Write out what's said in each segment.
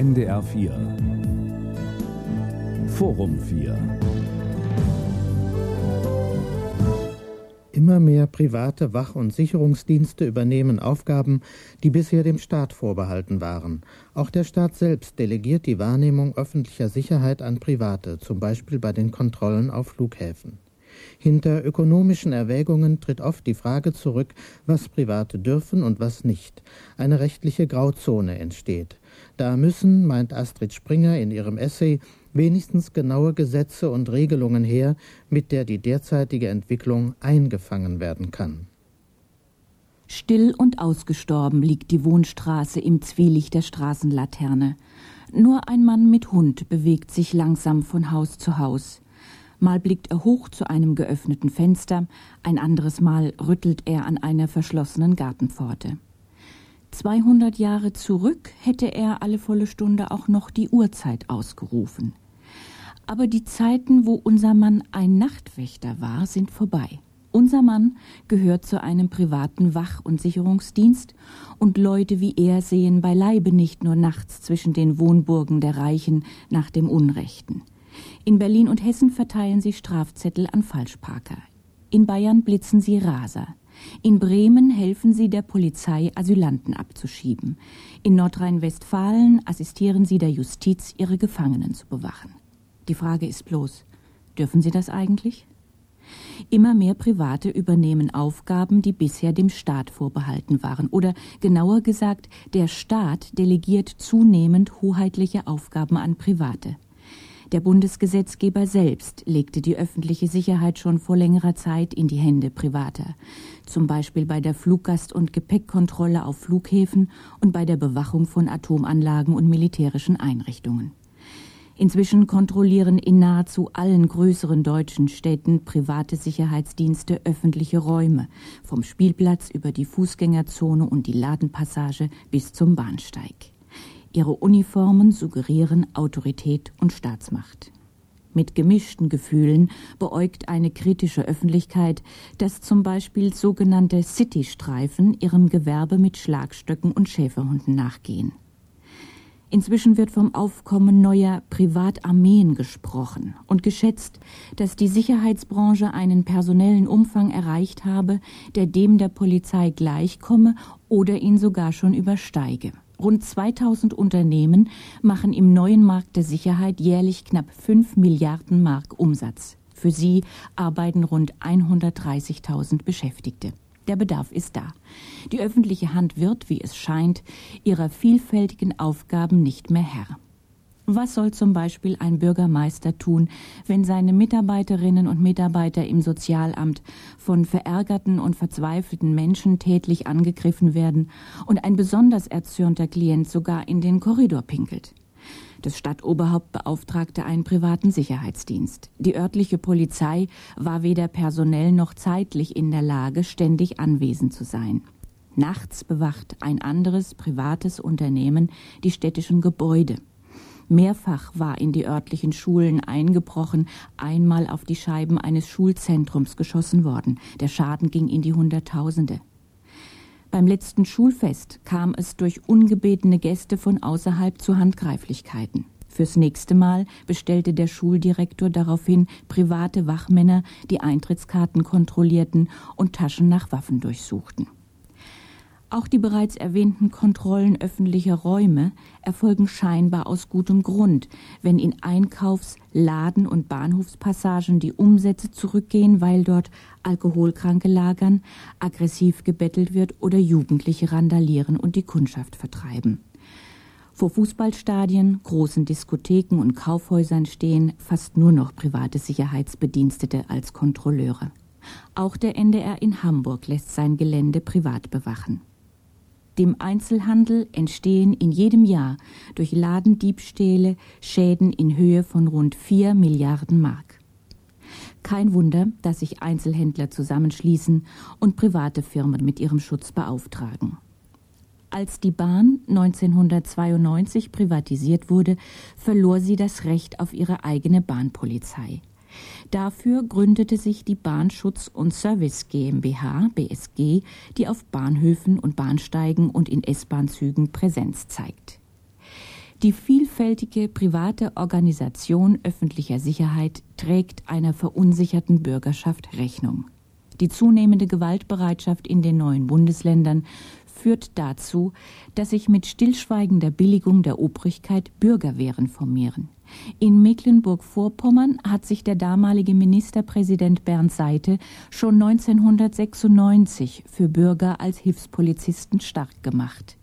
NDR 4 Forum 4 Immer mehr private Wach- und Sicherungsdienste übernehmen Aufgaben, die bisher dem Staat vorbehalten waren. Auch der Staat selbst delegiert die Wahrnehmung öffentlicher Sicherheit an Private, zum Beispiel bei den Kontrollen auf Flughäfen. Hinter ökonomischen Erwägungen tritt oft die Frage zurück, was Private dürfen und was nicht. Eine rechtliche Grauzone entsteht. Da müssen, meint Astrid Springer in ihrem Essay, wenigstens genaue Gesetze und Regelungen her, mit der die derzeitige Entwicklung eingefangen werden kann. Still und ausgestorben liegt die Wohnstraße im Zwielicht der Straßenlaterne. Nur ein Mann mit Hund bewegt sich langsam von Haus zu Haus. Mal blickt er hoch zu einem geöffneten Fenster, ein anderes Mal rüttelt er an einer verschlossenen Gartenpforte. 200 Jahre zurück hätte er alle volle Stunde auch noch die Uhrzeit ausgerufen. Aber die Zeiten, wo unser Mann ein Nachtwächter war, sind vorbei. Unser Mann gehört zu einem privaten Wach- und Sicherungsdienst, und Leute wie er sehen beileibe nicht nur nachts zwischen den Wohnburgen der Reichen nach dem Unrechten. In Berlin und Hessen verteilen sie Strafzettel an Falschparker. In Bayern blitzen sie Raser. In Bremen helfen sie der Polizei, Asylanten abzuschieben. In Nordrhein-Westfalen assistieren sie der Justiz, ihre Gefangenen zu bewachen. Die Frage ist bloß, dürfen sie das eigentlich? Immer mehr Private übernehmen Aufgaben, die bisher dem Staat vorbehalten waren. Oder genauer gesagt, der Staat delegiert zunehmend hoheitliche Aufgaben an Private. Der Bundesgesetzgeber selbst legte die öffentliche Sicherheit schon vor längerer Zeit in die Hände Privater, zum Beispiel bei der Fluggast- und Gepäckkontrolle auf Flughäfen und bei der Bewachung von Atomanlagen und militärischen Einrichtungen. Inzwischen kontrollieren in nahezu allen größeren deutschen Städten private Sicherheitsdienste öffentliche Räume, vom Spielplatz über die Fußgängerzone und die Ladenpassage bis zum Bahnsteig. Ihre Uniformen suggerieren Autorität und Staatsmacht. Mit gemischten Gefühlen beäugt eine kritische Öffentlichkeit, dass zum Beispiel sogenannte Citystreifen ihrem Gewerbe mit Schlagstöcken und Schäferhunden nachgehen. Inzwischen wird vom Aufkommen neuer Privatarmeen gesprochen und geschätzt, dass die Sicherheitsbranche einen personellen Umfang erreicht habe, der dem der Polizei gleichkomme oder ihn sogar schon übersteige. Rund 2000 Unternehmen machen im neuen Markt der Sicherheit jährlich knapp 5 Milliarden Mark Umsatz. Für sie arbeiten rund 130.000 Beschäftigte. Der Bedarf ist da. Die öffentliche Hand wird, wie es scheint, ihrer vielfältigen Aufgaben nicht mehr Herr. Was soll zum Beispiel ein Bürgermeister tun, wenn seine Mitarbeiterinnen und Mitarbeiter im Sozialamt von verärgerten und verzweifelten Menschen tätlich angegriffen werden und ein besonders erzürnter Klient sogar in den Korridor pinkelt? Das Stadtoberhaupt beauftragte einen privaten Sicherheitsdienst. Die örtliche Polizei war weder personell noch zeitlich in der Lage, ständig anwesend zu sein. Nachts bewacht ein anderes privates Unternehmen die städtischen Gebäude. Mehrfach war in die örtlichen Schulen eingebrochen, einmal auf die Scheiben eines Schulzentrums geschossen worden. Der Schaden ging in die Hunderttausende. Beim letzten Schulfest kam es durch ungebetene Gäste von außerhalb zu Handgreiflichkeiten. Fürs nächste Mal bestellte der Schuldirektor daraufhin private Wachmänner, die Eintrittskarten kontrollierten und Taschen nach Waffen durchsuchten. Auch die bereits erwähnten Kontrollen öffentlicher Räume erfolgen scheinbar aus gutem Grund, wenn in Einkaufs-, Laden- und Bahnhofspassagen die Umsätze zurückgehen, weil dort Alkoholkranke lagern, aggressiv gebettelt wird oder Jugendliche randalieren und die Kundschaft vertreiben. Vor Fußballstadien, großen Diskotheken und Kaufhäusern stehen fast nur noch private Sicherheitsbedienstete als Kontrolleure. Auch der NDR in Hamburg lässt sein Gelände privat bewachen. Dem Einzelhandel entstehen in jedem Jahr durch Ladendiebstähle Schäden in Höhe von rund 4 Milliarden Mark. Kein Wunder, dass sich Einzelhändler zusammenschließen und private Firmen mit ihrem Schutz beauftragen. Als die Bahn 1992 privatisiert wurde, verlor sie das Recht auf ihre eigene Bahnpolizei. Dafür gründete sich die Bahnschutz- und Service GmbH BSG, die auf Bahnhöfen und Bahnsteigen und in S-Bahn-Zügen Präsenz zeigt. Die vielfältige private Organisation öffentlicher Sicherheit trägt einer verunsicherten Bürgerschaft Rechnung. Die zunehmende Gewaltbereitschaft in den neuen Bundesländern führt dazu, dass sich mit stillschweigender Billigung der Obrigkeit Bürgerwehren formieren. In Mecklenburg-Vorpommern hat sich der damalige Ministerpräsident Bernd Seite schon 1996 für Bürger als Hilfspolizisten stark gemacht.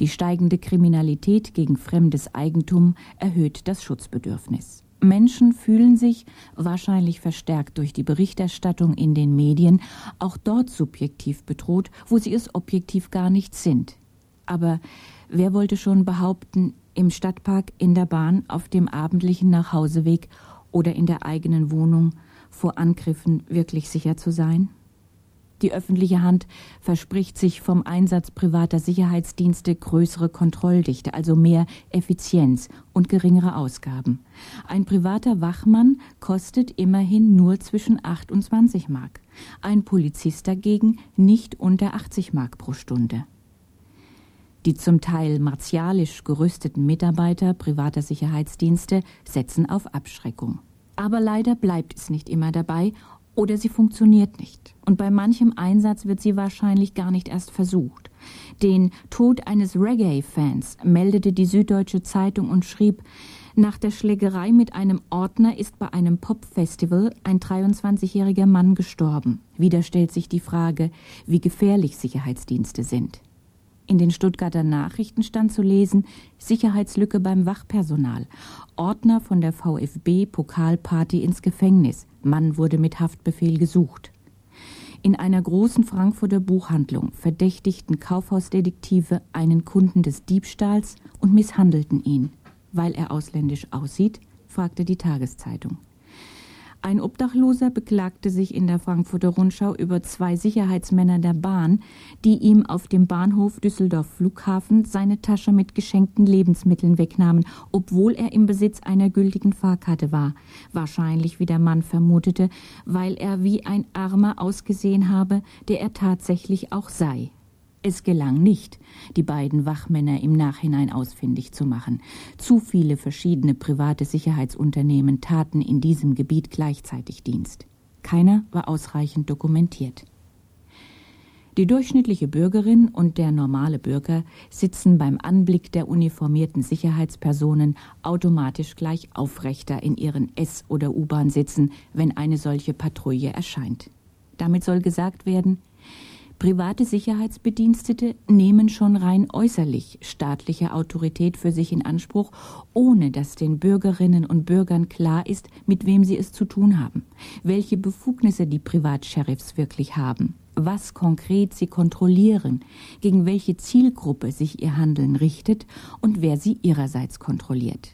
Die steigende Kriminalität gegen fremdes Eigentum erhöht das Schutzbedürfnis. Menschen fühlen sich, wahrscheinlich verstärkt durch die Berichterstattung in den Medien, auch dort subjektiv bedroht, wo sie es objektiv gar nicht sind. Aber wer wollte schon behaupten, im Stadtpark, in der Bahn, auf dem abendlichen Nachhauseweg oder in der eigenen Wohnung vor Angriffen wirklich sicher zu sein? Die öffentliche Hand verspricht sich vom Einsatz privater Sicherheitsdienste größere Kontrolldichte, also mehr Effizienz und geringere Ausgaben. Ein privater Wachmann kostet immerhin nur zwischen 8 und 20 Mark, ein Polizist dagegen nicht unter 80 Mark pro Stunde. Die zum Teil martialisch gerüsteten Mitarbeiter privater Sicherheitsdienste setzen auf Abschreckung. Aber leider bleibt es nicht immer dabei oder sie funktioniert nicht. Und bei manchem Einsatz wird sie wahrscheinlich gar nicht erst versucht. Den Tod eines Reggae-Fans meldete die Süddeutsche Zeitung und schrieb, nach der Schlägerei mit einem Ordner ist bei einem Popfestival ein 23-jähriger Mann gestorben. Wieder stellt sich die Frage, wie gefährlich Sicherheitsdienste sind. In den Stuttgarter Nachrichten stand zu lesen Sicherheitslücke beim Wachpersonal. Ordner von der VfB Pokalparty ins Gefängnis. Mann wurde mit Haftbefehl gesucht. In einer großen Frankfurter Buchhandlung verdächtigten Kaufhausdetektive einen Kunden des Diebstahls und misshandelten ihn. Weil er ausländisch aussieht, fragte die Tageszeitung. Ein Obdachloser beklagte sich in der Frankfurter Rundschau über zwei Sicherheitsmänner der Bahn, die ihm auf dem Bahnhof Düsseldorf Flughafen seine Tasche mit geschenkten Lebensmitteln wegnahmen, obwohl er im Besitz einer gültigen Fahrkarte war. Wahrscheinlich, wie der Mann vermutete, weil er wie ein Armer ausgesehen habe, der er tatsächlich auch sei. Es gelang nicht, die beiden Wachmänner im Nachhinein ausfindig zu machen. Zu viele verschiedene private Sicherheitsunternehmen taten in diesem Gebiet gleichzeitig Dienst. Keiner war ausreichend dokumentiert. Die durchschnittliche Bürgerin und der normale Bürger sitzen beim Anblick der uniformierten Sicherheitspersonen automatisch gleich aufrechter in ihren S- oder U-Bahn sitzen, wenn eine solche Patrouille erscheint. Damit soll gesagt werden, Private Sicherheitsbedienstete nehmen schon rein äußerlich staatliche Autorität für sich in Anspruch, ohne dass den Bürgerinnen und Bürgern klar ist, mit wem sie es zu tun haben, welche Befugnisse die Privatsheriffs wirklich haben, was konkret sie kontrollieren, gegen welche Zielgruppe sich ihr Handeln richtet und wer sie ihrerseits kontrolliert.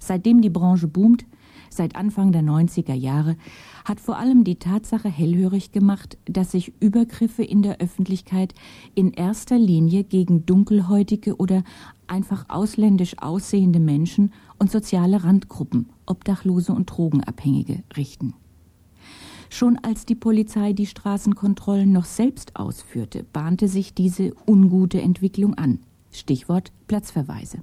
Seitdem die Branche boomt, seit Anfang der 90er Jahre hat vor allem die Tatsache hellhörig gemacht, dass sich Übergriffe in der Öffentlichkeit in erster Linie gegen dunkelhäutige oder einfach ausländisch aussehende Menschen und soziale Randgruppen, Obdachlose und Drogenabhängige richten. Schon als die Polizei die Straßenkontrollen noch selbst ausführte, bahnte sich diese ungute Entwicklung an. Stichwort Platzverweise.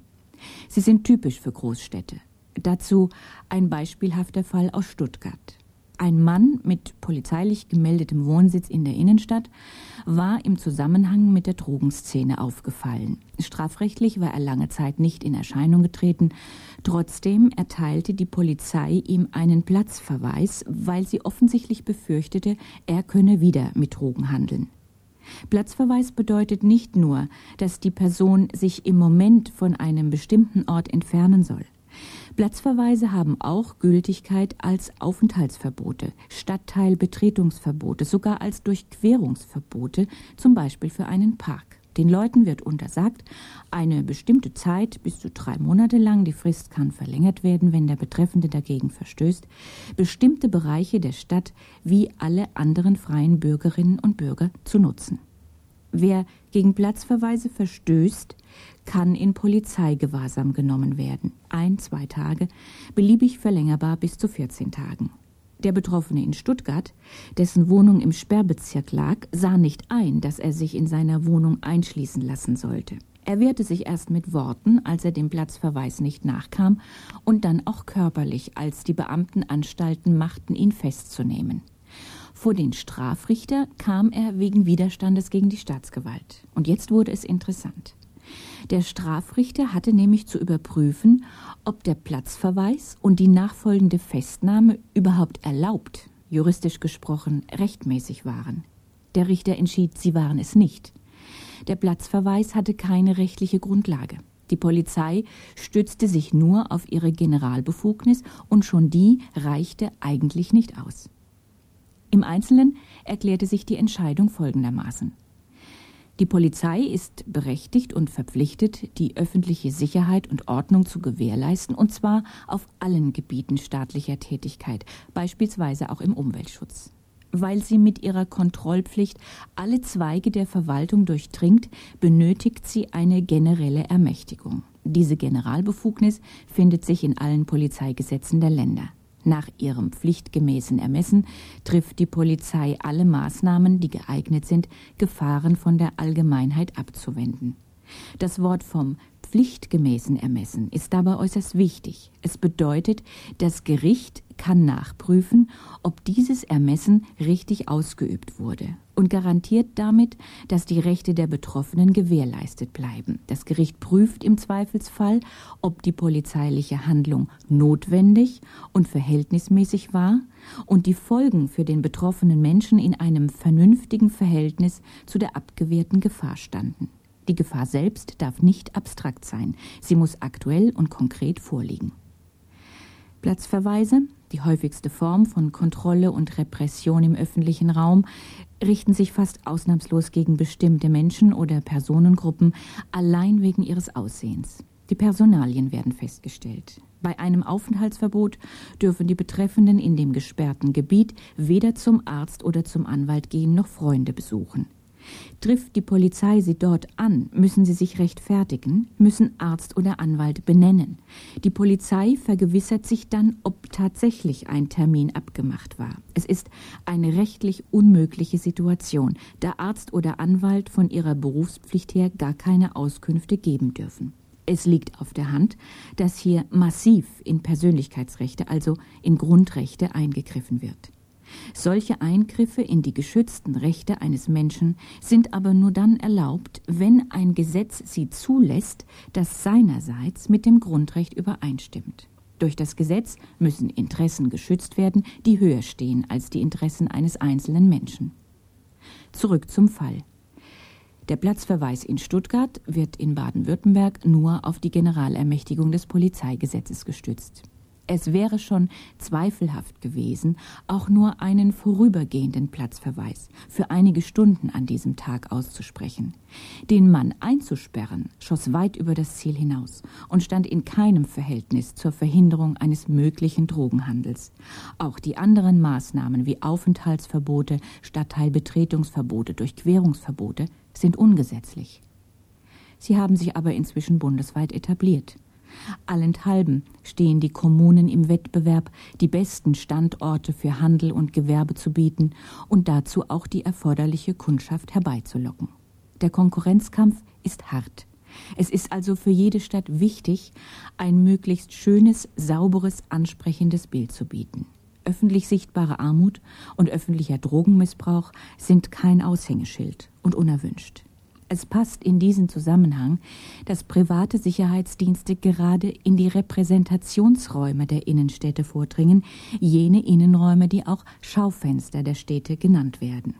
Sie sind typisch für Großstädte. Dazu ein beispielhafter Fall aus Stuttgart. Ein Mann mit polizeilich gemeldetem Wohnsitz in der Innenstadt war im Zusammenhang mit der Drogenszene aufgefallen. Strafrechtlich war er lange Zeit nicht in Erscheinung getreten. Trotzdem erteilte die Polizei ihm einen Platzverweis, weil sie offensichtlich befürchtete, er könne wieder mit Drogen handeln. Platzverweis bedeutet nicht nur, dass die Person sich im Moment von einem bestimmten Ort entfernen soll. Platzverweise haben auch Gültigkeit als Aufenthaltsverbote, Stadtteilbetretungsverbote, sogar als Durchquerungsverbote, zum Beispiel für einen Park. Den Leuten wird untersagt, eine bestimmte Zeit, bis zu drei Monate lang, die Frist kann verlängert werden, wenn der Betreffende dagegen verstößt, bestimmte Bereiche der Stadt wie alle anderen freien Bürgerinnen und Bürger zu nutzen. Wer gegen Platzverweise verstößt, kann in Polizeigewahrsam genommen werden. Ein, zwei Tage, beliebig verlängerbar bis zu 14 Tagen. Der Betroffene in Stuttgart, dessen Wohnung im Sperrbezirk lag, sah nicht ein, dass er sich in seiner Wohnung einschließen lassen sollte. Er wehrte sich erst mit Worten, als er dem Platzverweis nicht nachkam, und dann auch körperlich, als die Beamten Anstalten machten, ihn festzunehmen. Vor den Strafrichter kam er wegen Widerstandes gegen die Staatsgewalt. Und jetzt wurde es interessant. Der Strafrichter hatte nämlich zu überprüfen, ob der Platzverweis und die nachfolgende Festnahme überhaupt erlaubt, juristisch gesprochen rechtmäßig waren. Der Richter entschied, sie waren es nicht. Der Platzverweis hatte keine rechtliche Grundlage. Die Polizei stützte sich nur auf ihre Generalbefugnis und schon die reichte eigentlich nicht aus. Im Einzelnen erklärte sich die Entscheidung folgendermaßen. Die Polizei ist berechtigt und verpflichtet, die öffentliche Sicherheit und Ordnung zu gewährleisten, und zwar auf allen Gebieten staatlicher Tätigkeit, beispielsweise auch im Umweltschutz weil sie mit ihrer Kontrollpflicht alle Zweige der Verwaltung durchdringt, benötigt sie eine generelle Ermächtigung. Diese Generalbefugnis findet sich in allen Polizeigesetzen der Länder. Nach ihrem pflichtgemäßen Ermessen trifft die Polizei alle Maßnahmen, die geeignet sind, Gefahren von der Allgemeinheit abzuwenden. Das Wort vom pflichtgemäßen Ermessen ist dabei äußerst wichtig. Es bedeutet, das Gericht kann nachprüfen, ob dieses Ermessen richtig ausgeübt wurde und garantiert damit, dass die Rechte der Betroffenen gewährleistet bleiben. Das Gericht prüft im Zweifelsfall, ob die polizeiliche Handlung notwendig und verhältnismäßig war und die Folgen für den betroffenen Menschen in einem vernünftigen Verhältnis zu der abgewehrten Gefahr standen. Die Gefahr selbst darf nicht abstrakt sein, sie muss aktuell und konkret vorliegen. Platzverweise, die häufigste Form von Kontrolle und Repression im öffentlichen Raum, richten sich fast ausnahmslos gegen bestimmte Menschen oder Personengruppen allein wegen ihres Aussehens. Die Personalien werden festgestellt. Bei einem Aufenthaltsverbot dürfen die Betreffenden in dem gesperrten Gebiet weder zum Arzt oder zum Anwalt gehen noch Freunde besuchen. Trifft die Polizei sie dort an, müssen sie sich rechtfertigen, müssen Arzt oder Anwalt benennen. Die Polizei vergewissert sich dann, ob tatsächlich ein Termin abgemacht war. Es ist eine rechtlich unmögliche Situation, da Arzt oder Anwalt von ihrer Berufspflicht her gar keine Auskünfte geben dürfen. Es liegt auf der Hand, dass hier massiv in Persönlichkeitsrechte, also in Grundrechte eingegriffen wird. Solche Eingriffe in die geschützten Rechte eines Menschen sind aber nur dann erlaubt, wenn ein Gesetz sie zulässt, das seinerseits mit dem Grundrecht übereinstimmt. Durch das Gesetz müssen Interessen geschützt werden, die höher stehen als die Interessen eines einzelnen Menschen. Zurück zum Fall. Der Platzverweis in Stuttgart wird in Baden-Württemberg nur auf die Generalermächtigung des Polizeigesetzes gestützt. Es wäre schon zweifelhaft gewesen, auch nur einen vorübergehenden Platzverweis für einige Stunden an diesem Tag auszusprechen. Den Mann einzusperren schoss weit über das Ziel hinaus und stand in keinem Verhältnis zur Verhinderung eines möglichen Drogenhandels. Auch die anderen Maßnahmen wie Aufenthaltsverbote, Stadtteilbetretungsverbote, Durchquerungsverbote sind ungesetzlich. Sie haben sich aber inzwischen bundesweit etabliert. Allenthalben stehen die Kommunen im Wettbewerb, die besten Standorte für Handel und Gewerbe zu bieten und dazu auch die erforderliche Kundschaft herbeizulocken. Der Konkurrenzkampf ist hart. Es ist also für jede Stadt wichtig, ein möglichst schönes, sauberes, ansprechendes Bild zu bieten. Öffentlich sichtbare Armut und öffentlicher Drogenmissbrauch sind kein Aushängeschild und unerwünscht. Es passt in diesen Zusammenhang, dass private Sicherheitsdienste gerade in die Repräsentationsräume der Innenstädte vordringen, jene Innenräume, die auch Schaufenster der Städte genannt werden.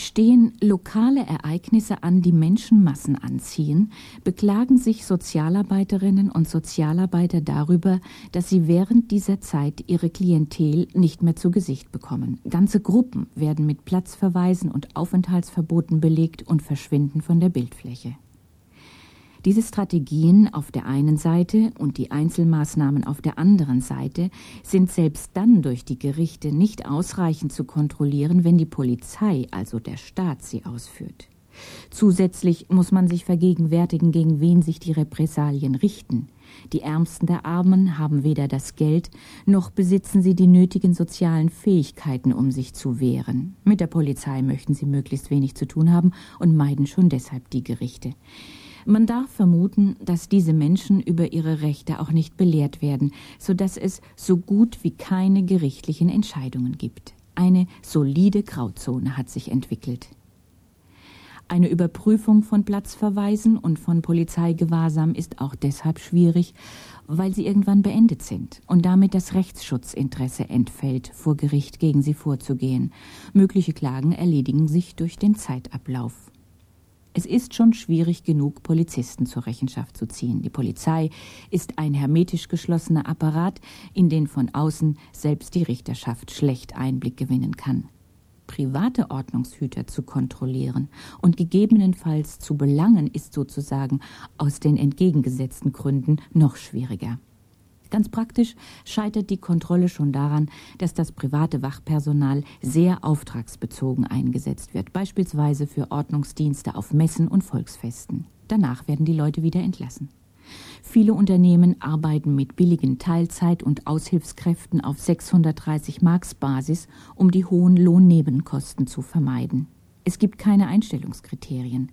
Stehen lokale Ereignisse an, die Menschenmassen anziehen, beklagen sich Sozialarbeiterinnen und Sozialarbeiter darüber, dass sie während dieser Zeit ihre Klientel nicht mehr zu Gesicht bekommen. Ganze Gruppen werden mit Platzverweisen und Aufenthaltsverboten belegt und verschwinden von der Bildfläche. Diese Strategien auf der einen Seite und die Einzelmaßnahmen auf der anderen Seite sind selbst dann durch die Gerichte nicht ausreichend zu kontrollieren, wenn die Polizei, also der Staat, sie ausführt. Zusätzlich muss man sich vergegenwärtigen, gegen wen sich die Repressalien richten. Die Ärmsten der Armen haben weder das Geld, noch besitzen sie die nötigen sozialen Fähigkeiten, um sich zu wehren. Mit der Polizei möchten sie möglichst wenig zu tun haben und meiden schon deshalb die Gerichte. Man darf vermuten, dass diese Menschen über ihre Rechte auch nicht belehrt werden, so dass es so gut wie keine gerichtlichen Entscheidungen gibt. Eine solide Grauzone hat sich entwickelt. Eine Überprüfung von Platzverweisen und von Polizeigewahrsam ist auch deshalb schwierig, weil sie irgendwann beendet sind und damit das Rechtsschutzinteresse entfällt, vor Gericht gegen sie vorzugehen. Mögliche Klagen erledigen sich durch den Zeitablauf. Es ist schon schwierig genug, Polizisten zur Rechenschaft zu ziehen. Die Polizei ist ein hermetisch geschlossener Apparat, in den von außen selbst die Richterschaft schlecht Einblick gewinnen kann. Private Ordnungshüter zu kontrollieren und gegebenenfalls zu belangen, ist sozusagen aus den entgegengesetzten Gründen noch schwieriger. Ganz praktisch scheitert die Kontrolle schon daran, dass das private Wachpersonal sehr auftragsbezogen eingesetzt wird, beispielsweise für Ordnungsdienste auf Messen und Volksfesten. Danach werden die Leute wieder entlassen. Viele Unternehmen arbeiten mit billigen Teilzeit- und Aushilfskräften auf 630 Marks Basis, um die hohen Lohnnebenkosten zu vermeiden. Es gibt keine Einstellungskriterien.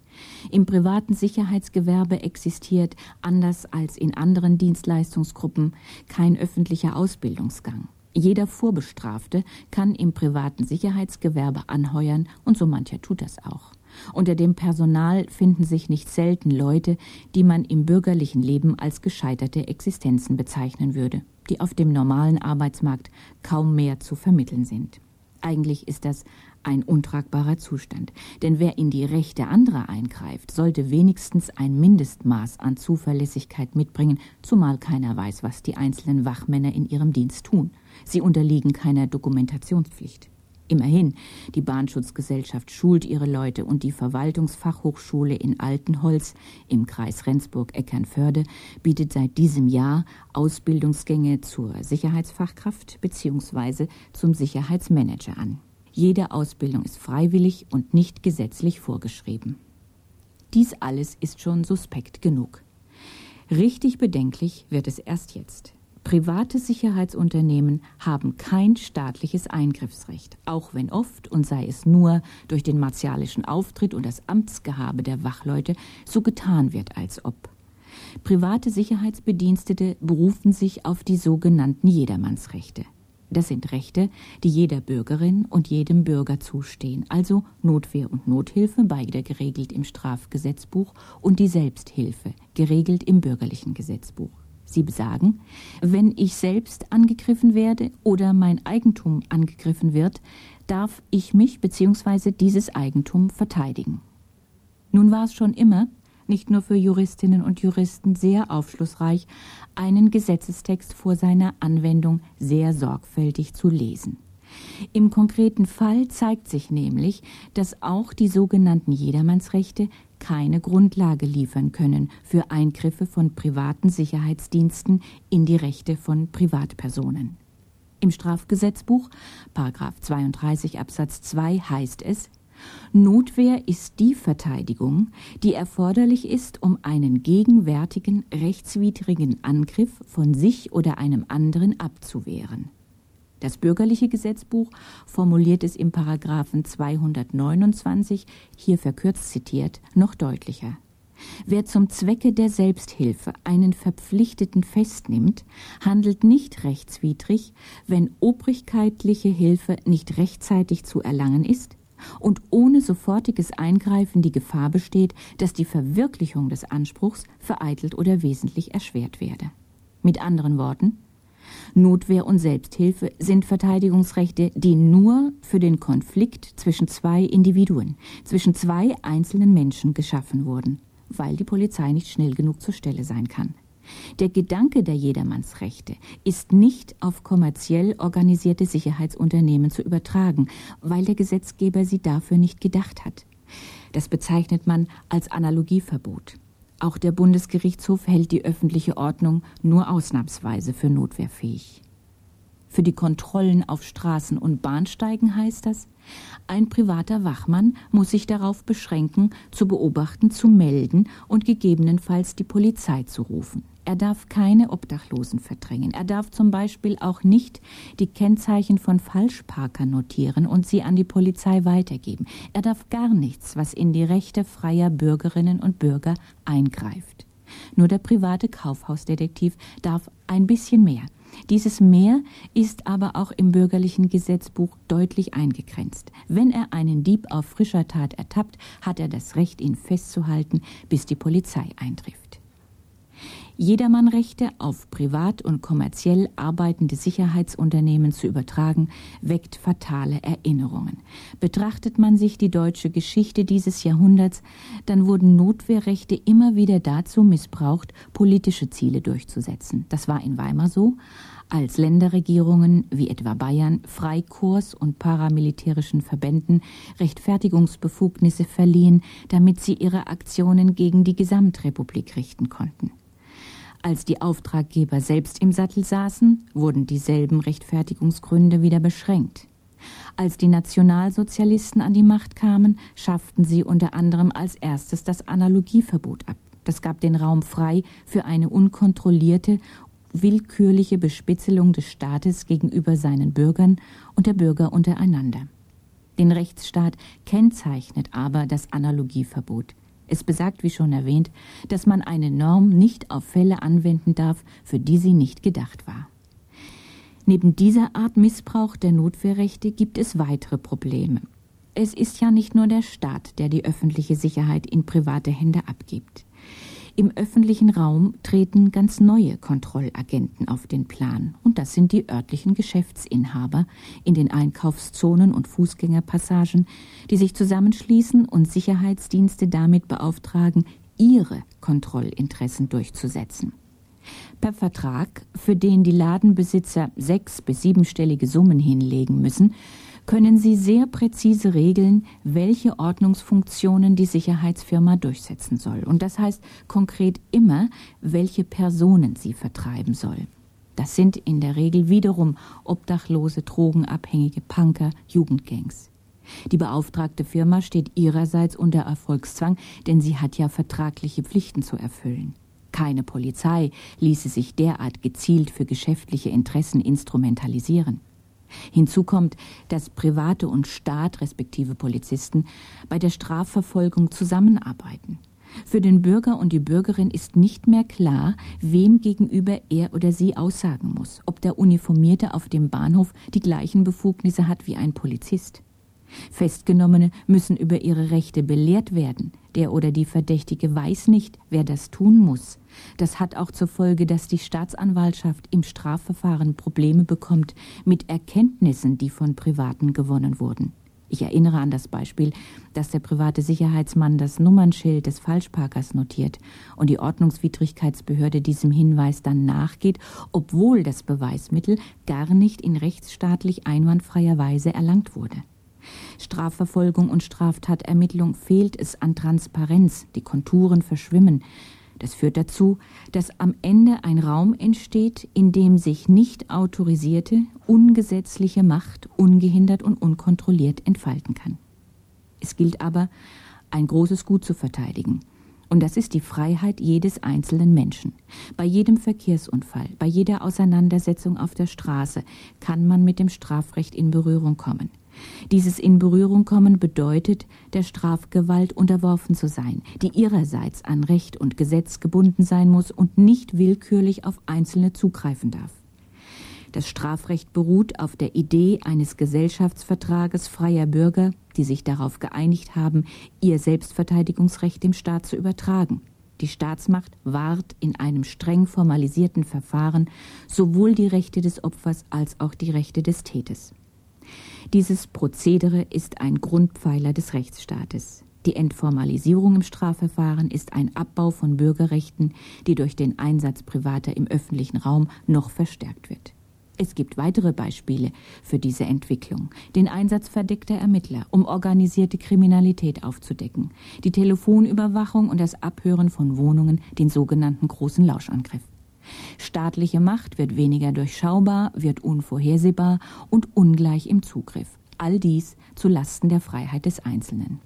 Im privaten Sicherheitsgewerbe existiert, anders als in anderen Dienstleistungsgruppen, kein öffentlicher Ausbildungsgang. Jeder Vorbestrafte kann im privaten Sicherheitsgewerbe anheuern und so mancher tut das auch. Unter dem Personal finden sich nicht selten Leute, die man im bürgerlichen Leben als gescheiterte Existenzen bezeichnen würde, die auf dem normalen Arbeitsmarkt kaum mehr zu vermitteln sind. Eigentlich ist das ein untragbarer Zustand. Denn wer in die Rechte anderer eingreift, sollte wenigstens ein Mindestmaß an Zuverlässigkeit mitbringen, zumal keiner weiß, was die einzelnen Wachmänner in ihrem Dienst tun. Sie unterliegen keiner Dokumentationspflicht. Immerhin, die Bahnschutzgesellschaft schult ihre Leute und die Verwaltungsfachhochschule in Altenholz im Kreis Rendsburg-Eckernförde bietet seit diesem Jahr Ausbildungsgänge zur Sicherheitsfachkraft bzw. zum Sicherheitsmanager an. Jede Ausbildung ist freiwillig und nicht gesetzlich vorgeschrieben. Dies alles ist schon suspekt genug. Richtig bedenklich wird es erst jetzt. Private Sicherheitsunternehmen haben kein staatliches Eingriffsrecht, auch wenn oft, und sei es nur durch den martialischen Auftritt und das Amtsgehabe der Wachleute, so getan wird, als ob. Private Sicherheitsbedienstete berufen sich auf die sogenannten Jedermannsrechte. Das sind Rechte, die jeder Bürgerin und jedem Bürger zustehen, also Notwehr und Nothilfe, beide geregelt im Strafgesetzbuch, und die Selbsthilfe, geregelt im bürgerlichen Gesetzbuch. Sie besagen, wenn ich selbst angegriffen werde oder mein Eigentum angegriffen wird, darf ich mich bzw. dieses Eigentum verteidigen. Nun war es schon immer, nicht nur für Juristinnen und Juristen sehr aufschlussreich, einen Gesetzestext vor seiner Anwendung sehr sorgfältig zu lesen. Im konkreten Fall zeigt sich nämlich, dass auch die sogenannten Jedermannsrechte keine Grundlage liefern können für Eingriffe von privaten Sicherheitsdiensten in die Rechte von Privatpersonen. Im Strafgesetzbuch, Paragraph 32 Absatz 2 heißt es, Notwehr ist die Verteidigung, die erforderlich ist, um einen gegenwärtigen rechtswidrigen Angriff von sich oder einem anderen abzuwehren. Das bürgerliche Gesetzbuch formuliert es im Paragraphen 229, hier verkürzt zitiert, noch deutlicher. Wer zum Zwecke der Selbsthilfe einen Verpflichteten festnimmt, handelt nicht rechtswidrig, wenn obrigkeitliche Hilfe nicht rechtzeitig zu erlangen ist und ohne sofortiges Eingreifen die Gefahr besteht, dass die Verwirklichung des Anspruchs vereitelt oder wesentlich erschwert werde. Mit anderen Worten, Notwehr und Selbsthilfe sind Verteidigungsrechte, die nur für den Konflikt zwischen zwei Individuen, zwischen zwei einzelnen Menschen geschaffen wurden, weil die Polizei nicht schnell genug zur Stelle sein kann. Der Gedanke der Jedermannsrechte ist nicht auf kommerziell organisierte Sicherheitsunternehmen zu übertragen, weil der Gesetzgeber sie dafür nicht gedacht hat. Das bezeichnet man als Analogieverbot. Auch der Bundesgerichtshof hält die öffentliche Ordnung nur ausnahmsweise für notwehrfähig. Für die Kontrollen auf Straßen und Bahnsteigen heißt das, ein privater Wachmann muss sich darauf beschränken, zu beobachten, zu melden und gegebenenfalls die Polizei zu rufen. Er darf keine Obdachlosen verdrängen. Er darf zum Beispiel auch nicht die Kennzeichen von Falschparkern notieren und sie an die Polizei weitergeben. Er darf gar nichts, was in die Rechte freier Bürgerinnen und Bürger eingreift. Nur der private Kaufhausdetektiv darf ein bisschen mehr. Dieses Mehr ist aber auch im bürgerlichen Gesetzbuch deutlich eingegrenzt. Wenn er einen Dieb auf frischer Tat ertappt, hat er das Recht, ihn festzuhalten, bis die Polizei eintrifft. Jedermannrechte auf privat und kommerziell arbeitende Sicherheitsunternehmen zu übertragen, weckt fatale Erinnerungen. Betrachtet man sich die deutsche Geschichte dieses Jahrhunderts, dann wurden Notwehrrechte immer wieder dazu missbraucht, politische Ziele durchzusetzen. Das war in Weimar so, als Länderregierungen wie etwa Bayern Freikorps und paramilitärischen Verbänden Rechtfertigungsbefugnisse verliehen, damit sie ihre Aktionen gegen die Gesamtrepublik richten konnten. Als die Auftraggeber selbst im Sattel saßen, wurden dieselben Rechtfertigungsgründe wieder beschränkt. Als die Nationalsozialisten an die Macht kamen, schafften sie unter anderem als erstes das Analogieverbot ab. Das gab den Raum frei für eine unkontrollierte, willkürliche Bespitzelung des Staates gegenüber seinen Bürgern und der Bürger untereinander. Den Rechtsstaat kennzeichnet aber das Analogieverbot. Es besagt, wie schon erwähnt, dass man eine Norm nicht auf Fälle anwenden darf, für die sie nicht gedacht war. Neben dieser Art Missbrauch der Notwehrrechte gibt es weitere Probleme. Es ist ja nicht nur der Staat, der die öffentliche Sicherheit in private Hände abgibt. Im öffentlichen Raum treten ganz neue Kontrollagenten auf den Plan, und das sind die örtlichen Geschäftsinhaber in den Einkaufszonen und Fußgängerpassagen, die sich zusammenschließen und Sicherheitsdienste damit beauftragen, ihre Kontrollinteressen durchzusetzen. Per Vertrag, für den die Ladenbesitzer sechs- bis siebenstellige Summen hinlegen müssen, können Sie sehr präzise regeln, welche Ordnungsfunktionen die Sicherheitsfirma durchsetzen soll. Und das heißt konkret immer, welche Personen sie vertreiben soll. Das sind in der Regel wiederum obdachlose, drogenabhängige Punker, Jugendgangs. Die beauftragte Firma steht ihrerseits unter Erfolgszwang, denn sie hat ja vertragliche Pflichten zu erfüllen. Keine Polizei ließe sich derart gezielt für geschäftliche Interessen instrumentalisieren. Hinzu kommt, dass Private und Staat, respektive Polizisten, bei der Strafverfolgung zusammenarbeiten. Für den Bürger und die Bürgerin ist nicht mehr klar, wem gegenüber er oder sie aussagen muss, ob der Uniformierte auf dem Bahnhof die gleichen Befugnisse hat wie ein Polizist. Festgenommene müssen über ihre Rechte belehrt werden. Der oder die Verdächtige weiß nicht, wer das tun muss. Das hat auch zur Folge, dass die Staatsanwaltschaft im Strafverfahren Probleme bekommt mit Erkenntnissen, die von Privaten gewonnen wurden. Ich erinnere an das Beispiel, dass der private Sicherheitsmann das Nummernschild des Falschparkers notiert und die Ordnungswidrigkeitsbehörde diesem Hinweis dann nachgeht, obwohl das Beweismittel gar nicht in rechtsstaatlich einwandfreier Weise erlangt wurde. Strafverfolgung und Straftatermittlung fehlt es an Transparenz, die Konturen verschwimmen. Das führt dazu, dass am Ende ein Raum entsteht, in dem sich nicht autorisierte, ungesetzliche Macht ungehindert und unkontrolliert entfalten kann. Es gilt aber, ein großes Gut zu verteidigen. Und das ist die Freiheit jedes einzelnen Menschen. Bei jedem Verkehrsunfall, bei jeder Auseinandersetzung auf der Straße kann man mit dem Strafrecht in Berührung kommen. Dieses in Berührung kommen bedeutet, der Strafgewalt unterworfen zu sein, die ihrerseits an Recht und Gesetz gebunden sein muss und nicht willkürlich auf Einzelne zugreifen darf. Das Strafrecht beruht auf der Idee eines Gesellschaftsvertrages freier Bürger, die sich darauf geeinigt haben, ihr Selbstverteidigungsrecht dem Staat zu übertragen. Die Staatsmacht wahrt in einem streng formalisierten Verfahren sowohl die Rechte des Opfers als auch die Rechte des Täters. Dieses Prozedere ist ein Grundpfeiler des Rechtsstaates. Die Entformalisierung im Strafverfahren ist ein Abbau von Bürgerrechten, die durch den Einsatz privater im öffentlichen Raum noch verstärkt wird. Es gibt weitere Beispiele für diese Entwicklung. Den Einsatz verdeckter Ermittler, um organisierte Kriminalität aufzudecken, die Telefonüberwachung und das Abhören von Wohnungen, den sogenannten großen Lauschangriff. Staatliche Macht wird weniger durchschaubar, wird unvorhersehbar und ungleich im Zugriff. All dies zu Lasten der Freiheit des Einzelnen.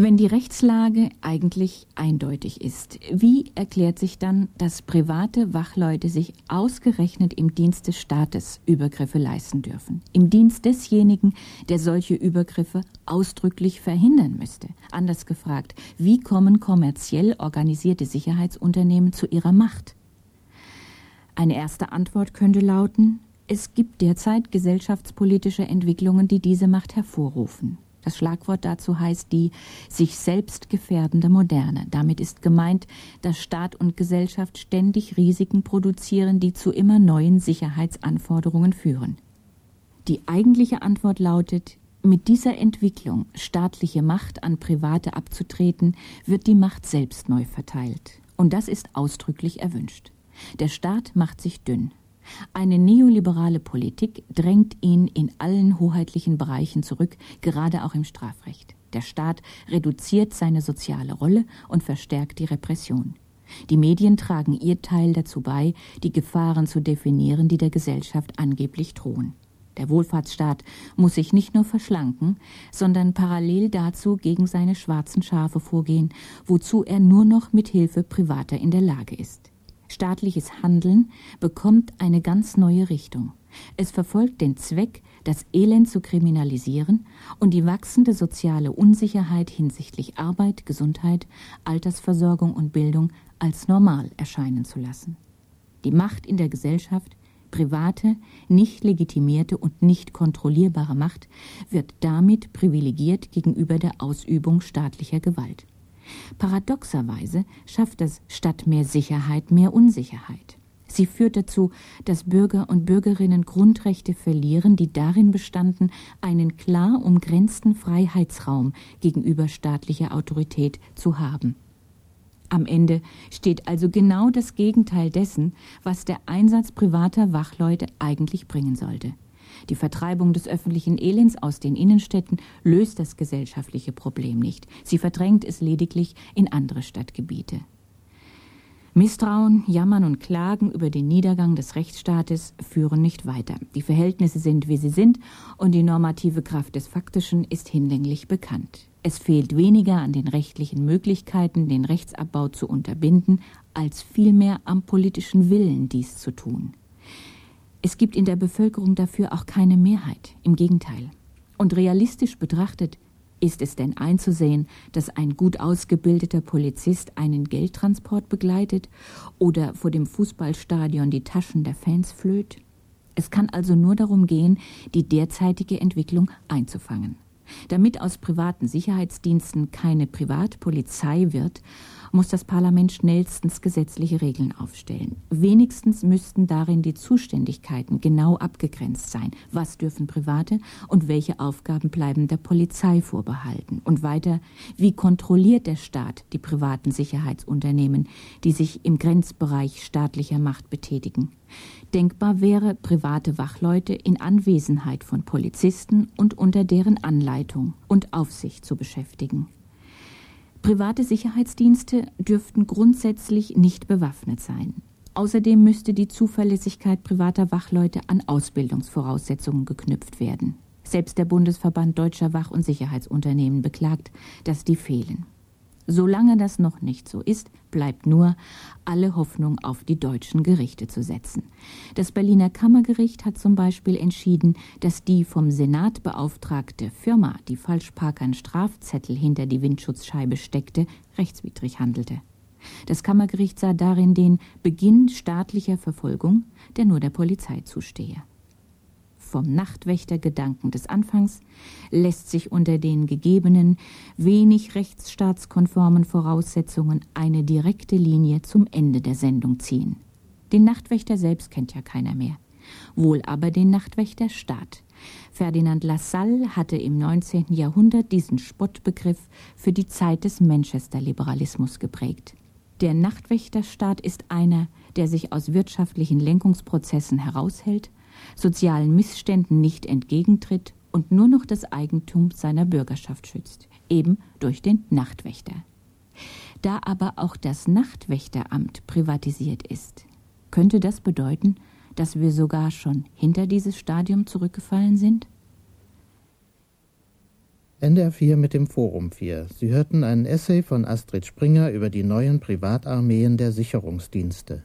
Wenn die Rechtslage eigentlich eindeutig ist, wie erklärt sich dann, dass private Wachleute sich ausgerechnet im Dienst des Staates Übergriffe leisten dürfen? Im Dienst desjenigen, der solche Übergriffe ausdrücklich verhindern müsste? Anders gefragt, wie kommen kommerziell organisierte Sicherheitsunternehmen zu ihrer Macht? Eine erste Antwort könnte lauten, es gibt derzeit gesellschaftspolitische Entwicklungen, die diese Macht hervorrufen. Das Schlagwort dazu heißt die sich selbst gefährdende Moderne. Damit ist gemeint, dass Staat und Gesellschaft ständig Risiken produzieren, die zu immer neuen Sicherheitsanforderungen führen. Die eigentliche Antwort lautet, mit dieser Entwicklung, staatliche Macht an Private abzutreten, wird die Macht selbst neu verteilt. Und das ist ausdrücklich erwünscht. Der Staat macht sich dünn. Eine neoliberale Politik drängt ihn in allen hoheitlichen Bereichen zurück, gerade auch im Strafrecht. Der Staat reduziert seine soziale Rolle und verstärkt die Repression. Die Medien tragen ihr Teil dazu bei, die Gefahren zu definieren, die der Gesellschaft angeblich drohen. Der Wohlfahrtsstaat muss sich nicht nur verschlanken, sondern parallel dazu gegen seine schwarzen Schafe vorgehen, wozu er nur noch mit Hilfe Privater in der Lage ist. Staatliches Handeln bekommt eine ganz neue Richtung. Es verfolgt den Zweck, das Elend zu kriminalisieren und die wachsende soziale Unsicherheit hinsichtlich Arbeit, Gesundheit, Altersversorgung und Bildung als normal erscheinen zu lassen. Die Macht in der Gesellschaft, private, nicht legitimierte und nicht kontrollierbare Macht, wird damit privilegiert gegenüber der Ausübung staatlicher Gewalt. Paradoxerweise schafft es statt mehr Sicherheit mehr Unsicherheit. Sie führt dazu, dass Bürger und Bürgerinnen Grundrechte verlieren, die darin bestanden, einen klar umgrenzten Freiheitsraum gegenüber staatlicher Autorität zu haben. Am Ende steht also genau das Gegenteil dessen, was der Einsatz privater Wachleute eigentlich bringen sollte. Die Vertreibung des öffentlichen Elends aus den Innenstädten löst das gesellschaftliche Problem nicht. Sie verdrängt es lediglich in andere Stadtgebiete. Misstrauen, Jammern und Klagen über den Niedergang des Rechtsstaates führen nicht weiter. Die Verhältnisse sind, wie sie sind, und die normative Kraft des Faktischen ist hinlänglich bekannt. Es fehlt weniger an den rechtlichen Möglichkeiten, den Rechtsabbau zu unterbinden, als vielmehr am politischen Willen, dies zu tun. Es gibt in der Bevölkerung dafür auch keine Mehrheit, im Gegenteil. Und realistisch betrachtet ist es denn einzusehen, dass ein gut ausgebildeter Polizist einen Geldtransport begleitet oder vor dem Fußballstadion die Taschen der Fans flöht? Es kann also nur darum gehen, die derzeitige Entwicklung einzufangen. Damit aus privaten Sicherheitsdiensten keine Privatpolizei wird, muss das Parlament schnellstens gesetzliche Regeln aufstellen. Wenigstens müssten darin die Zuständigkeiten genau abgegrenzt sein. Was dürfen Private und welche Aufgaben bleiben der Polizei vorbehalten? Und weiter, wie kontrolliert der Staat die privaten Sicherheitsunternehmen, die sich im Grenzbereich staatlicher Macht betätigen? Denkbar wäre, private Wachleute in Anwesenheit von Polizisten und unter deren Anleitung und Aufsicht zu beschäftigen. Private Sicherheitsdienste dürften grundsätzlich nicht bewaffnet sein. Außerdem müsste die Zuverlässigkeit privater Wachleute an Ausbildungsvoraussetzungen geknüpft werden. Selbst der Bundesverband deutscher Wach- und Sicherheitsunternehmen beklagt, dass die fehlen. Solange das noch nicht so ist, bleibt nur, alle Hoffnung auf die deutschen Gerichte zu setzen. Das Berliner Kammergericht hat zum Beispiel entschieden, dass die vom Senat beauftragte Firma, die Falschparkern Strafzettel hinter die Windschutzscheibe steckte, rechtswidrig handelte. Das Kammergericht sah darin den Beginn staatlicher Verfolgung, der nur der Polizei zustehe vom Nachtwächtergedanken des Anfangs lässt sich unter den gegebenen, wenig rechtsstaatskonformen Voraussetzungen eine direkte Linie zum Ende der Sendung ziehen. Den Nachtwächter selbst kennt ja keiner mehr, wohl aber den Nachtwächterstaat. Ferdinand Lassalle hatte im 19. Jahrhundert diesen Spottbegriff für die Zeit des Manchester-Liberalismus geprägt. Der Nachtwächterstaat ist einer, der sich aus wirtschaftlichen Lenkungsprozessen heraushält sozialen Missständen nicht entgegentritt und nur noch das Eigentum seiner Bürgerschaft schützt, eben durch den Nachtwächter. Da aber auch das Nachtwächteramt privatisiert ist, könnte das bedeuten, dass wir sogar schon hinter dieses Stadium zurückgefallen sind? NDR 4 mit dem Forum 4. Sie hörten einen Essay von Astrid Springer über die neuen Privatarmeen der Sicherungsdienste.